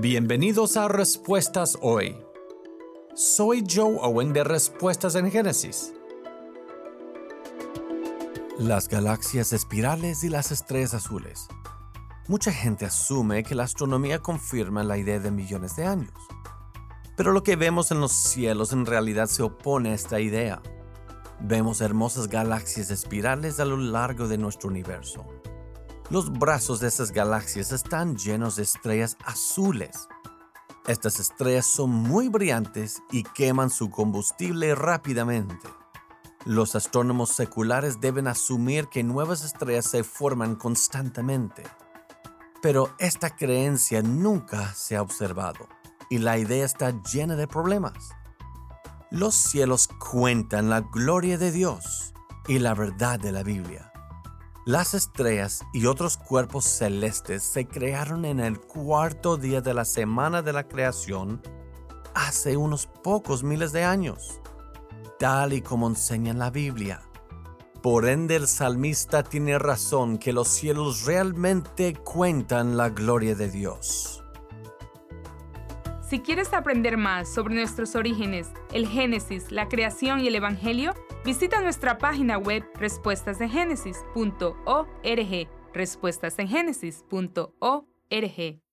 Bienvenidos a Respuestas Hoy. Soy Joe Owen de Respuestas en Génesis. Las galaxias espirales y las estrellas azules. Mucha gente asume que la astronomía confirma la idea de millones de años. Pero lo que vemos en los cielos en realidad se opone a esta idea. Vemos hermosas galaxias espirales a lo largo de nuestro universo. Los brazos de esas galaxias están llenos de estrellas azules. Estas estrellas son muy brillantes y queman su combustible rápidamente. Los astrónomos seculares deben asumir que nuevas estrellas se forman constantemente. Pero esta creencia nunca se ha observado y la idea está llena de problemas. Los cielos cuentan la gloria de Dios y la verdad de la Biblia. Las estrellas y otros cuerpos celestes se crearon en el cuarto día de la semana de la creación hace unos pocos miles de años, tal y como enseña la Biblia. Por ende el salmista tiene razón que los cielos realmente cuentan la gloria de Dios. Si quieres aprender más sobre nuestros orígenes, el Génesis, la creación y el Evangelio, visita nuestra página web respuestasengénesis.org. Respuestasengenesis.org.